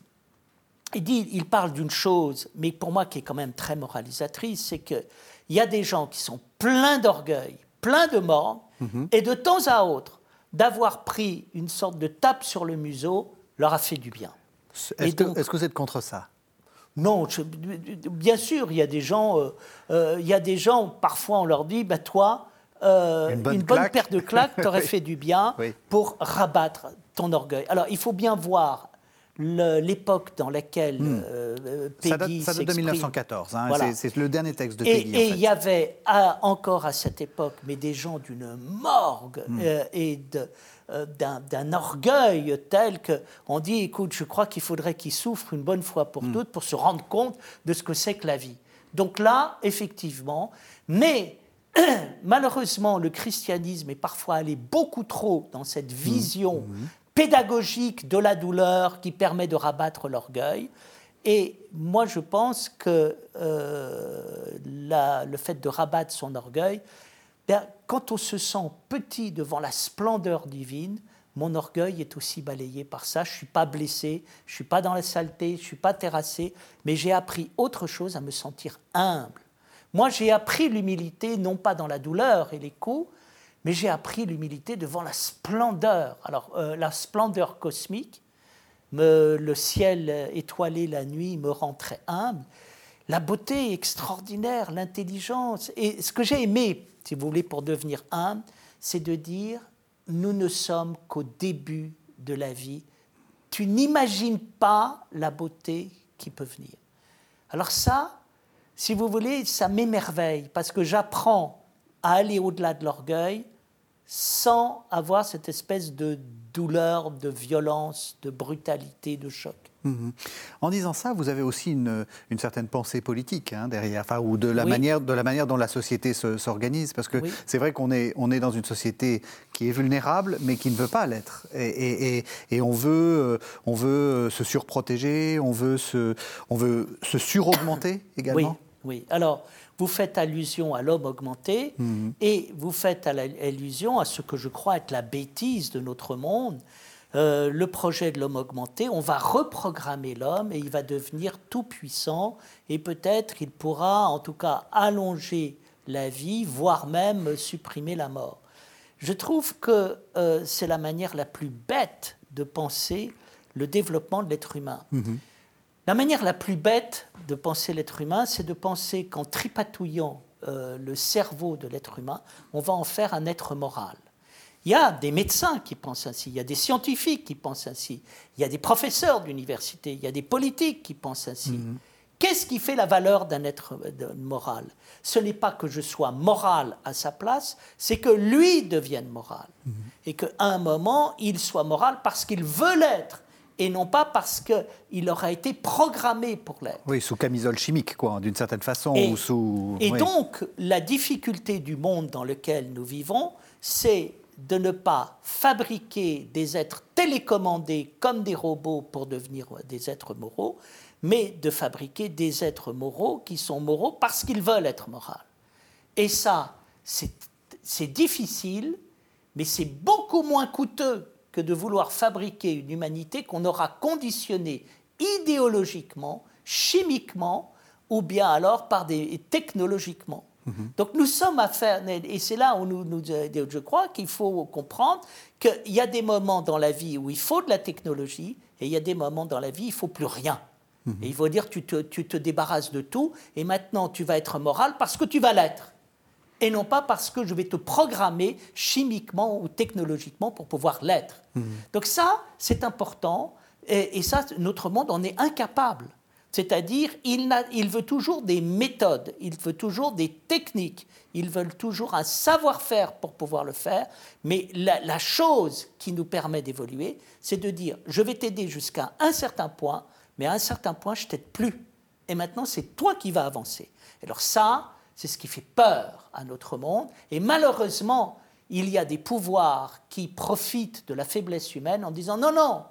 Il, il parle d'une chose, mais pour moi qui est quand même très moralisatrice, c'est qu'il y a des gens qui sont pleins d'orgueil, pleins de mort, mhm. et de temps à autre, d'avoir pris une sorte de tape sur le museau leur a fait du bien. Est-ce que, vous êtes contre ça? Non, bien sûr, il y a des gens, euh, euh, il y a des gens, parfois on leur dit, bah, toi, euh, une bonne, paire de claques t'aurait fait du bien pour rabattre ton orgueil. Alors il faut bien voir l'époque dans laquelle hmm. euh, Peggy Ça date, de 1914, hein, c'est le dernier texte de Peggy. Et il y avait encore à cette époque, mais des gens d'une morgue hmm. euh, et euh, d'un orgueil tel qu'on dit, écoute, je crois qu'il faudrait qu'ils souffrent une bonne fois pour hmm. toutes pour se rendre compte de ce que c'est que la vie. Donc là, effectivement, mais malheureusement, le christianisme est parfois allé beaucoup trop dans cette vision pédagogique de la douleur qui permet de rabattre l'orgueil. Et moi, je pense que euh, le fait de rabattre son orgueil ben, quand on se sent petit devant la splendeur divine, mon orgueil est aussi balayé par ça. Je ne suis pas blessé, je ne suis pas dans la saleté, je ne suis pas terrassé, mais j'ai appris autre chose, à me sentir humble. Moi, j'ai appris l'humilité, non pas dans la douleur et les coups, mais j'ai appris l'humilité devant la splendeur. Alors, euh, la splendeur cosmique, le ciel étoilé la nuit me rend très humble. La beauté extraordinaire, l'intelligence. Et ce que j'ai aimé, si vous voulez, pour devenir humble, c'est de dire nous ne sommes qu'au début de la vie. Tu n'imagines pas la beauté qui peut venir. Alors ça, si vous voulez, ça m'émerveille parce que j'apprends à aller au-delà de l'orgueil sans avoir cette espèce de douleur, de violence, de brutalité, de choc. Mhm. En disant ça, vous avez aussi une, certaine pensée politique hein, derrière, enfin, ou de la, manière, de la manière dont la société s'organise, parce que c'est vrai qu'on est, on est dans une société qui est vulnérable, mais qui ne veut pas l'être. Et, on, veut, euh, on veut se surprotéger, on veut se, on veut se suraugmenter également. Oui, oui. Alors, vous faites allusion à l'homme augmenté mhm. et vous faites allusion à ce que je crois être la bêtise de notre monde, euh, le projet de l'homme augmenté, on va reprogrammer l'homme et il va devenir tout puissant et peut-être qu'il pourra en tout cas allonger la vie, voire même supprimer la mort. Je trouve que euh, c'est la manière la plus bête de penser le développement de l'être humain. Mhm. La manière la plus bête de penser l'être humain, c'est de penser qu'en tripatouillant euh, le cerveau de l'être humain, on va en faire un être moral. Il y a des médecins qui pensent ainsi, il y a des scientifiques qui pensent ainsi, il y a des professeurs d'université, il y a des politiques qui pensent ainsi. Mhm. Qu'est-ce qui fait la valeur d'un être moral? Ce n'est pas que je sois moral à sa place, c'est que lui devienne moral. Mhm. Et qu'à un moment, il soit moral parce qu'il veut l'être et non pas parce qu'il aura été programmé pour l'être. Oui, sous camisole chimique, quoi, d'une certaine façon. Et, sous... et donc, la difficulté du monde dans lequel nous vivons, c'est de ne pas fabriquer des êtres télécommandés comme des robots pour devenir des êtres moraux, mais de fabriquer des êtres moraux qui sont moraux parce qu'ils veulent être moraux. Et ça, c'est difficile, mais c'est beaucoup moins coûteux que de vouloir fabriquer une humanité qu'on aura conditionnée idéologiquement, chimiquement, ou bien alors par des technologiquement. Mhm. Donc nous sommes à faire, et c'est là où nous, je crois qu'il faut comprendre qu'il y a des moments dans la vie où il faut de la technologie, et il y a des moments dans la vie où il faut plus rien. Mhm. Et il faut dire tu te, tu te débarrasses de tout, et maintenant tu vas être moral parce que tu vas l'être, et non pas parce que je vais te programmer chimiquement ou technologiquement pour pouvoir l'être. Mhm. Donc ça, c'est important, et, et ça, notre monde en est incapable. C'est-à-dire, il, il, veut toujours des méthodes, il veut toujours des techniques, il veut toujours un savoir-faire pour pouvoir le faire, mais la, chose qui nous permet d'évoluer, c'est de dire, je vais t'aider jusqu'à un certain point, mais à un certain point, je t'aide plus. Et maintenant, c'est toi qui vas avancer. Alors ça, c'est ce qui fait peur à notre monde. Et malheureusement, il y a des pouvoirs qui profitent de la faiblesse humaine en disant, non, non,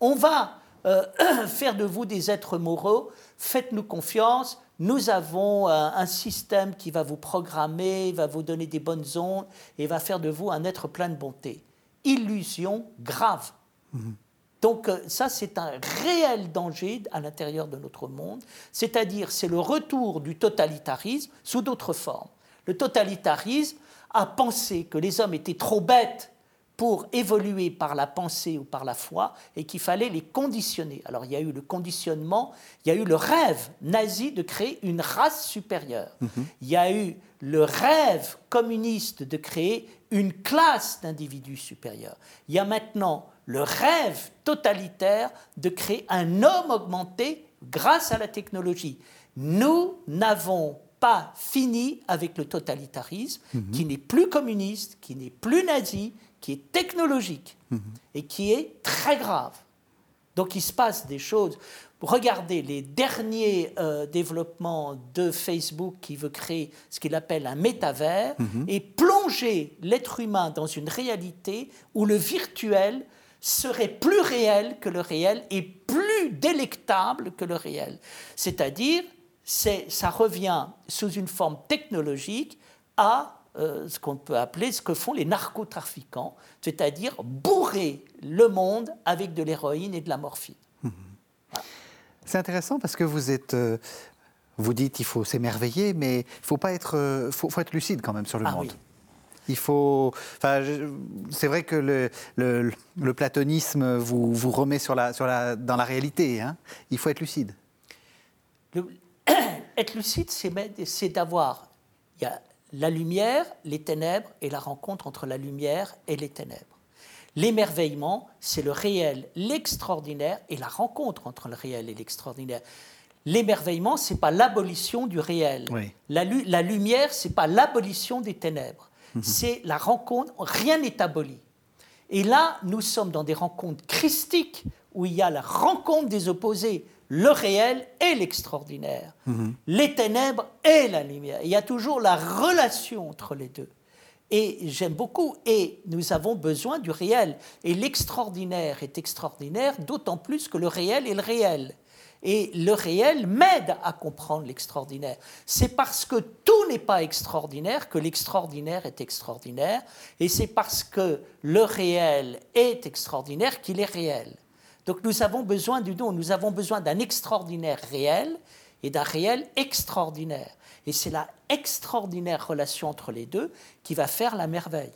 on va euh, faire de vous des êtres moraux, faites-nous confiance, nous avons euh, un système qui va vous programmer, va vous donner des bonnes ondes et va faire de vous un être plein de bonté. Illusion grave. Mhm. Donc euh, ça, c'est un réel danger à l'intérieur de notre monde, c'est-à-dire c'est le retour du totalitarisme sous d'autres formes. Le totalitarisme a pensé que les hommes étaient trop bêtes pour évoluer par la pensée ou par la foi et qu'il fallait les conditionner. Alors il y a eu le conditionnement, il y a eu le rêve nazi de créer une race supérieure. Mhm. Il y a eu le rêve communiste de créer une classe d'individus supérieurs. Il y a maintenant le rêve totalitaire de créer un homme augmenté grâce à la technologie. Nous n'avons pas fini avec le totalitarisme, mhm. qui n'est plus communiste, qui n'est plus nazi, qui est technologique mhm. et qui est très grave. Donc il se passe des choses. Regardez les derniers euh, développements de Facebook qui veut créer ce qu'il appelle un métavers mhm. et plonger l'être humain dans une réalité où le virtuel serait plus réel que le réel et plus délectable que le réel. C'est-à-dire, ça revient sous une forme technologique à euh, ce qu'on peut appeler ce que font les narcotrafiquants, c'est-à-dire bourrer le monde avec de l'héroïne et de la morphine. C'est intéressant parce que vous êtes, euh, vous dites il faut s'émerveiller, mais il faut pas être, euh, faut, faut, être lucide quand même sur le ah, monde. Oui. Il faut. Enfin, c'est vrai que le, le, le, platonisme vous, vous remet sur la, sur la, dans la réalité. Hein. Il faut être lucide. Le, être lucide, c'est d'avoir. Il y a la lumière, les ténèbres et la rencontre entre la lumière et les ténèbres. L'émerveillement, c'est le réel, l'extraordinaire et la rencontre entre le réel et l'extraordinaire. L'émerveillement, c'est pas l'abolition du réel. Oui. La, la, lumière, c'est pas l'abolition des ténèbres. -hmm. C'est la rencontre. Rien n'est aboli. Et là, nous sommes dans des rencontres christiques où il y a la rencontre des opposés, le réel et l'extraordinaire, -hmm. les ténèbres et la lumière. Il y a toujours la relation entre les deux. Et j'aime beaucoup. Et nous avons besoin du réel. Et l'extraordinaire est extraordinaire, d'autant plus que le réel est le réel. Et le réel m'aide à comprendre l'extraordinaire. C'est parce que tout n'est pas extraordinaire que l'extraordinaire est extraordinaire. Et c'est parce que le réel est extraordinaire qu'il est réel. Donc nous avons besoin du don. Nous avons besoin d'un extraordinaire réel et d'un réel extraordinaire. Et c'est la extraordinaire relation entre les deux qui va faire la merveille.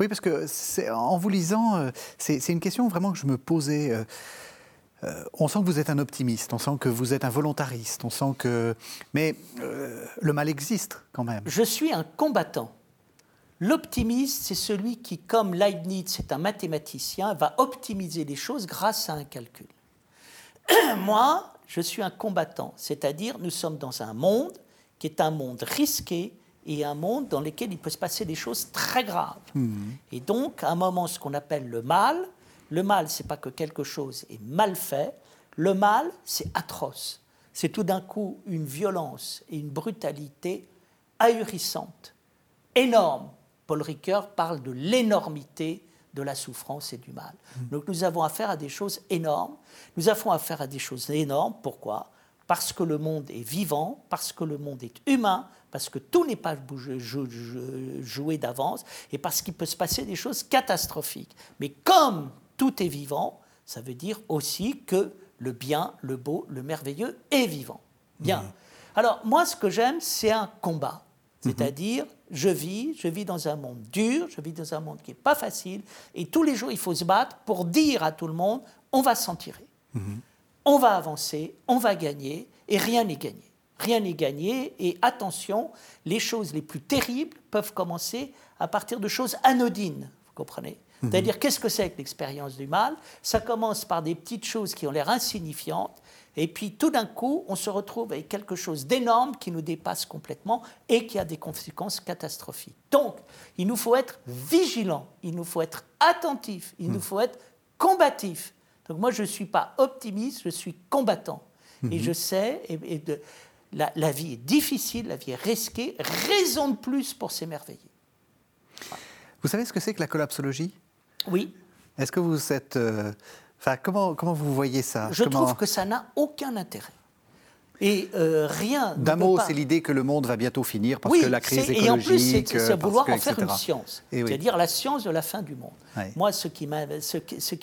Oui, parce que en vous lisant, euh, c'est une question vraiment que je me posais. Euh, on sent que vous êtes un optimiste, on sent que vous êtes un volontariste, on sent que. Mais euh, le mal existe quand même. Je suis un combattant. L'optimiste, c'est celui qui, comme Leibniz est un mathématicien, va optimiser les choses grâce à un calcul. Moi, je suis un combattant, c'est-à-dire nous sommes dans un monde qui est un monde risqué et un monde dans lequel il peut se passer des choses très graves. Mmh. Et donc, à un moment, ce qu'on appelle le mal, le mal, c'est pas que quelque chose est mal fait. Le mal, c'est atroce. C'est tout d'un coup une violence et une brutalité ahurissante, énorme. Paul Ricoeur parle de l'énormité de la souffrance et du mal. Donc nous avons affaire à des choses énormes. Nous avons affaire à des choses énormes. Pourquoi? Parce que le monde est vivant, parce que le monde est humain, parce que tout n'est pas joué d'avance, et parce qu'il peut se passer des choses catastrophiques. Mais comme tout est vivant, ça veut dire aussi que le bien, le beau, le merveilleux est vivant. Bien. Mmh. Alors, moi, ce que j'aime, c'est un combat. C'est-à-dire, je vis, je vis dans un monde dur, je vis dans un monde qui n'est pas facile, et tous les jours, il faut se battre pour dire à tout le monde, on va s'en tirer. Mmh. On va avancer, on va gagner, et rien n'est gagné. Rien n'est gagné, et attention, les choses les plus terribles peuvent commencer à partir de choses anodines, vous comprenez? C'est-à-dire, qu'est-ce que c'est que l'expérience du mal? Ça commence par des petites choses qui ont l'air insignifiantes, et puis tout d'un coup, on se retrouve avec quelque chose d'énorme qui nous dépasse complètement et qui a des conséquences catastrophiques. Donc, il nous faut être vigilants, il nous faut être attentifs, il mmh. nous faut être combatifs. Donc moi, je ne suis pas optimiste, je suis combattant. Mmh. Et je sais, et, et de, la, la, vie est difficile, la vie est risquée, raison de plus pour s'émerveiller. Voilà. Vous savez ce que c'est que la collapsologie? Oui. Est-ce que vous êtes. Euh, enfin, comment, comment vous voyez ça? Je comment... trouve que ça n'a aucun intérêt. Et euh, rien. D'un mot, pas... c'est l'idée que le monde va bientôt finir parce oui, que la crise écologique. Et en plus, c'est vouloir que, en faire une science. oui. C'est-à-dire la science de la fin du monde. Oui. Moi, ce qui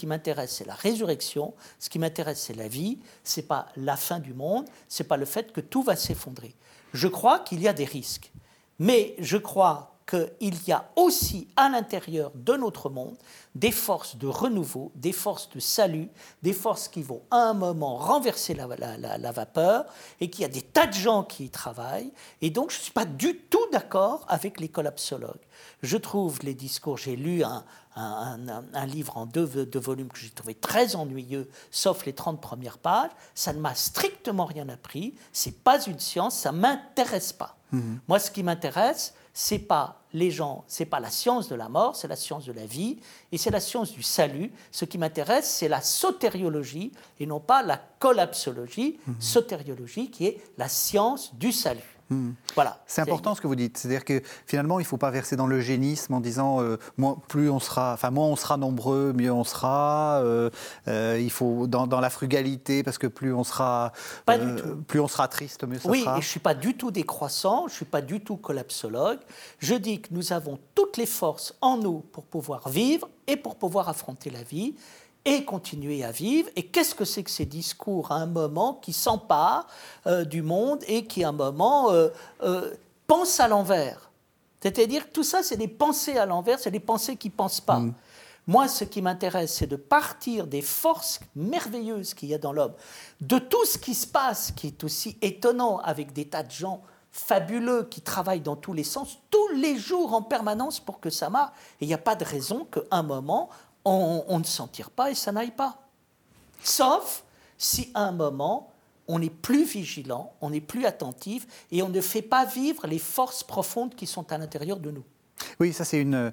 m'intéresse, c'est la résurrection. Ce qui m'intéresse, c'est la vie. C'est pas la fin du monde. C'est pas le fait que tout va s'effondrer. Je crois qu'il y a des risques. Mais je crois qu'il y a aussi à l'intérieur de notre monde des forces de renouveau, des forces de salut, des forces qui vont à un moment renverser la, la, la, la vapeur et qu'il y a des tas de gens qui y travaillent. Et donc, je ne suis pas du tout d'accord avec les collapsologues. Je trouve les discours, j'ai lu un, un, un, un, livre en deux, deux volumes que j'ai trouvé très ennuyeux, sauf les 30 premières pages. Ça ne m'a strictement rien appris. Ce n'est pas une science, ça ne m'intéresse pas. Mmh. Moi, ce qui m'intéresse, c'est pas les gens, c'est pas la science de la mort, c'est la science de la vie et c'est la science du salut. Ce qui m'intéresse, c'est la sotériologie et non pas la collapsologie, mmh. sotériologie qui est la science du salut. Hmm. Voilà. C'est important ce que vous dites. C'est-à-dire que finalement, il ne faut pas verser dans l'eugénisme en disant euh, moins, plus on sera, enfin moins on sera nombreux, mieux on sera. Euh, euh, il faut dans, la frugalité parce que plus on sera, plus on sera triste, mieux ça oui, sera. Oui, je suis pas du tout décroissant, je suis pas du tout collapsologue. Je dis que nous avons toutes les forces en nous pour pouvoir vivre et pour pouvoir affronter la vie et continuer à vivre. Et qu'est-ce que c'est que ces discours à un moment qui s'emparent euh, du monde et qui à un moment euh, euh, pensent à l'envers? C'est-à-dire que tout ça, c'est des pensées à l'envers, c'est des pensées qui ne pensent pas. Mm. Moi, ce qui m'intéresse, c'est de partir des forces merveilleuses qu'il y a dans l'homme, de tout ce qui se passe, qui est aussi étonnant, avec des tas de gens fabuleux qui travaillent dans tous les sens, tous les jours en permanence pour que ça marche. Et il n'y a pas de raison qu'à un moment, on, ne s'en tire pas et ça n'aille pas. Sauf si à un moment, on est plus vigilant, on est plus attentif et on ne fait pas vivre les forces profondes qui sont à l'intérieur de nous. Oui, ça c'est une,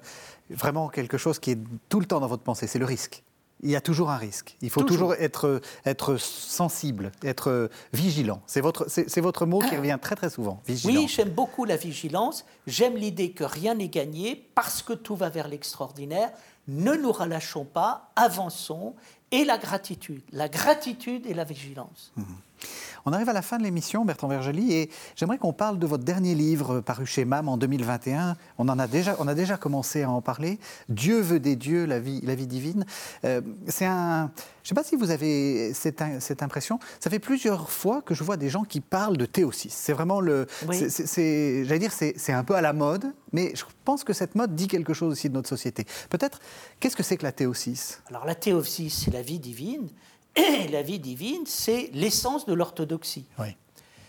vraiment quelque chose qui est tout le temps dans votre pensée, c'est le risque. Il y a toujours un risque. Il faut toujours, être, être sensible, être vigilant. C'est votre, c'est, votre mot qui revient très très souvent. Vigilant. Oui, j'aime beaucoup la vigilance. J'aime l'idée que rien n'est gagné parce que tout va vers l'extraordinaire ne nous relâchons pas, avançons, et la gratitude, la gratitude et la vigilance. Mhm. On arrive à la fin de l'émission, Bertrand Vergely, et j'aimerais qu'on parle de votre dernier livre paru chez MAM en 2021. On, en a, déjà, on a déjà commencé à en parler. Dieu veut des dieux, la vie, la vie divine. Euh, c'est un. Je ne sais pas si vous avez cette, cette, impression. Ça fait plusieurs fois que je vois des gens qui parlent de théosis. C'est vraiment le. J'allais dire, c'est un peu à la mode, mais je pense que cette mode dit quelque chose aussi de notre société. Peut-être, qu'est-ce que c'est que la théosis? Alors, la théosis, c'est la vie divine. La vie divine, c'est l'essence de l'orthodoxie.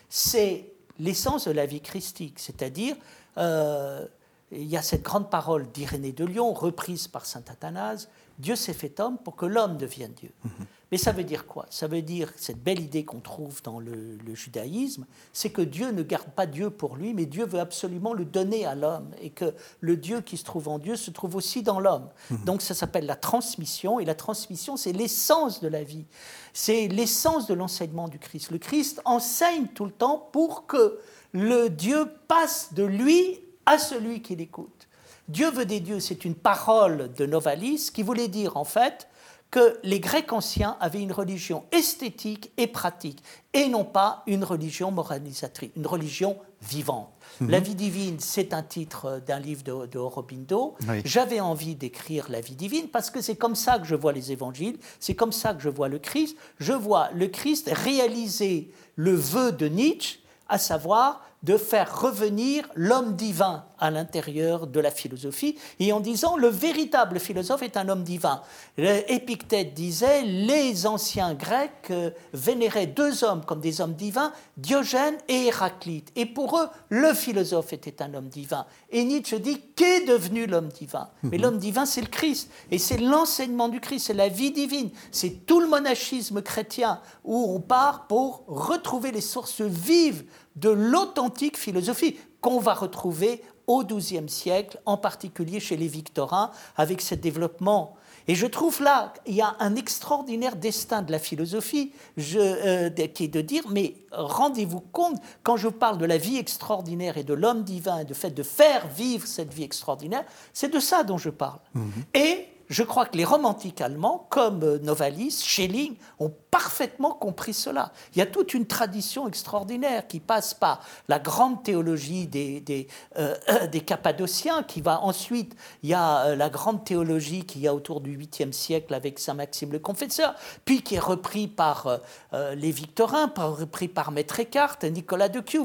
C'est l'essence de la vie christique, c'est-à-dire, euh, il y a cette grande parole d'Irénée de Lyon, reprise par saint Athanase, Dieu s'est fait homme pour que l'homme devienne Dieu. Mhm. Mais ça veut dire quoi? Ça veut dire, cette belle idée qu'on trouve dans le, judaïsme, c'est que Dieu ne garde pas Dieu pour lui, mais Dieu veut absolument le donner à l'homme, et que le Dieu qui se trouve en Dieu se trouve aussi dans l'homme. Mhm. Donc ça s'appelle la transmission, et la transmission, c'est l'essence de la vie, c'est l'essence de l'enseignement du Christ. Le Christ enseigne tout le temps pour que le Dieu passe de lui à celui qui l'écoute. Dieu veut des dieux, c'est une parole de Novalis qui voulait dire en fait, que les Grecs anciens avaient une religion esthétique et pratique, et non pas une religion moralisatrice, une religion vivante. Mhm. La vie divine, c'est un titre d'un livre de, de Aurobindo. J'avais envie d'écrire la vie divine parce que c'est comme ça que je vois les évangiles, c'est comme ça que je vois le Christ. Je vois le Christ réaliser le vœu de Nietzsche, à savoir de faire revenir l'homme divin à l'intérieur de la philosophie, et en disant le véritable philosophe est un homme divin. Épictète disait les anciens Grecs euh, vénéraient deux hommes comme des hommes divins, Diogène et Héraclite, et pour eux le philosophe était un homme divin. Et Nietzsche dit qu'est devenu l'homme divin? Mais mhm. l'homme divin c'est le Christ, et c'est l'enseignement du Christ, c'est la vie divine, c'est tout le monachisme chrétien où on part pour retrouver les sources vives de l'authentique philosophie qu'on va retrouver au XIIe siècle, en particulier chez les Victorins, avec ce développement. Et je trouve là, il y a un extraordinaire destin de la philosophie, euh, qui est de dire, mais rendez-vous compte, quand je parle de la vie extraordinaire et de l'homme divin, et de fait de faire vivre cette vie extraordinaire, c'est de ça dont je parle. Mhm. Et je crois que les romantiques allemands, comme euh, Novalis, Schelling, ont parfaitement compris cela. Il y a toute une tradition extraordinaire qui passe par la grande théologie des, des, euh, Cappadociens, qui va ensuite, il y a euh, la grande théologie qu'il y a autour du 8e siècle avec Saint Maxime le Confesseur, puis qui est repris par les Victorins, repris par Maître Eckhart, Nicolas de Q,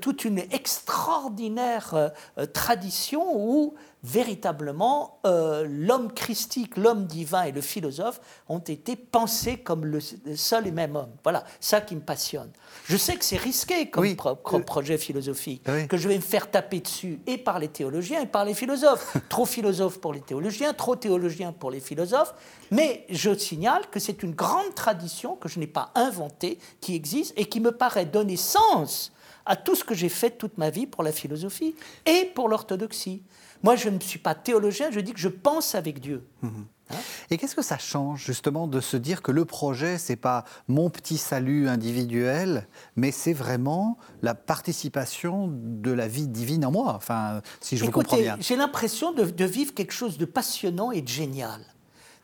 toute une extraordinaire tradition où véritablement, euh, l'homme christique, l'homme divin et le philosophe ont été pensés comme le seul et même homme. Voilà, ça qui me passionne. Je sais que c'est risqué comme, euh, projet philosophique, que je vais me faire taper dessus et par les théologiens et par les philosophes. trop philosophes pour les théologiens, trop théologiens pour les philosophes. Mais je signale que c'est une grande tradition que je n'ai pas inventée, qui existe et qui me paraît donner sens à tout ce que j'ai fait toute ma vie pour la philosophie et pour l'orthodoxie. Moi, je ne suis pas théologien, je dis que je pense avec Dieu. Mhm. Hein et qu'est-ce que ça change justement de se dire que le projet, c'est pas mon petit salut individuel, mais c'est vraiment la participation de la vie divine en moi, enfin, si je vous comprends bien. J'ai l'impression de, de, vivre quelque chose de passionnant et de génial.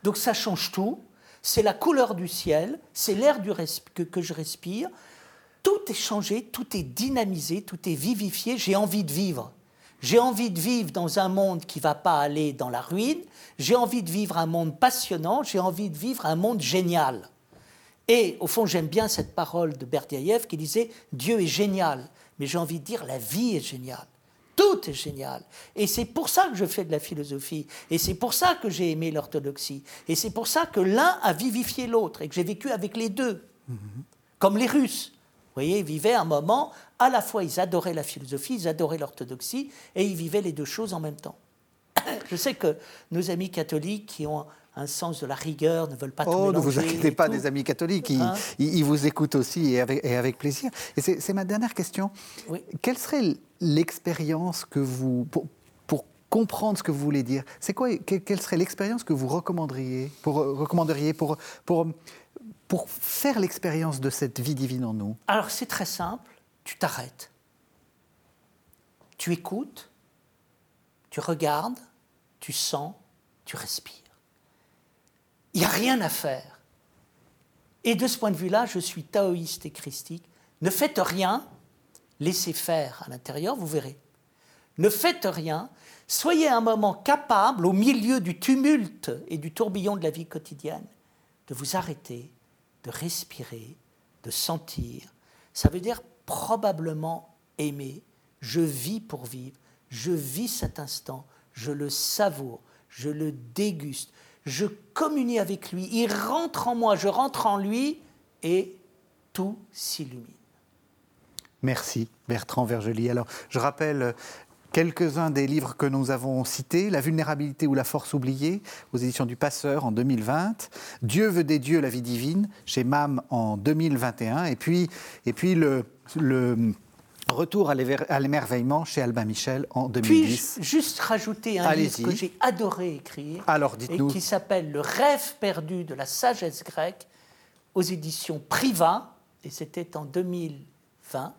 Donc ça change tout. C'est la couleur du ciel, c'est l'air que, que je respire. Tout est changé, tout est dynamisé, tout est vivifié. J'ai envie de vivre. J'ai envie de vivre dans un monde qui ne va pas aller dans la ruine. J'ai envie de vivre un monde passionnant. J'ai envie de vivre un monde génial. Et au fond, j'aime bien cette parole de Berdiaïev qui disait Dieu est génial. Mais j'ai envie de dire la vie est géniale. Tout est génial. Et c'est pour ça que je fais de la philosophie. Et c'est pour ça que j'ai aimé l'orthodoxie. Et c'est pour ça que l'un a vivifié l'autre et que j'ai vécu avec les deux. Mm-hmm. Comme les Russes. Vous voyez, ils vivaient un moment à la fois ils adoraient la philosophie, ils adoraient l'orthodoxie, et ils vivaient les deux choses en même temps. Je sais que nos amis catholiques qui ont un sens de la rigueur ne veulent pas tout oh, ne vous inquiétez pas, des amis catholiques, ils, hein? vous écoutent aussi et avec, plaisir. Et c'est ma dernière question. Quelle serait l'expérience que vous, pour, comprendre ce que vous voulez dire, c'est quoi Quelle serait l'expérience que vous recommanderiez pour, recommanderiez pour, pour, pour faire l'expérience de cette vie divine en nous Alors c'est très simple tu t'arrêtes, tu écoutes, tu regardes, tu sens, tu respires. Il n'y a rien à faire. Et de ce point de vue-là, je suis taoïste et christique. Ne faites rien, laissez faire à l'intérieur, vous verrez. Ne faites rien, soyez un moment capable, au milieu du tumulte et du tourbillon de la vie quotidienne, de vous arrêter, de respirer, de sentir. Ça veut dire probablement aimé. Je vis pour vivre. Je vis cet instant. Je le savoure. Je le déguste. Je communie avec lui. Il rentre en moi. Je rentre en lui. Et tout s'illumine. Merci Bertrand Vergely. Alors, je rappelle quelques-uns des livres que nous avons cités. La vulnérabilité ou la force oubliée, aux éditions du Passeur en 2020. Dieu veut des dieux, la vie divine, chez MAM en 2021. Et puis, et puis le, le Retour à l'émerveillement chez Albin Michel en 2010. Puis juste rajouter un livre que j'ai adoré écrire Alors, et qui s'appelle Le rêve perdu de la sagesse grecque aux éditions Priva et c'était en 2020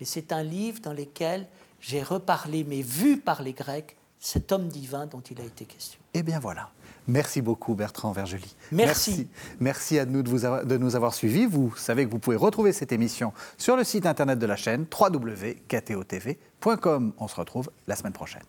et c'est un livre dans lequel j'ai reparlé, mais vu par les Grecs, cet homme divin dont il a été question. Eh bien voilà. Merci beaucoup Bertrand Vergely. Merci. Merci, à nous de, de, nous avoir suivis. Vous savez que vous pouvez retrouver cette émission sur le site internet de la chaîne www.ktotv.com. On se retrouve la semaine prochaine.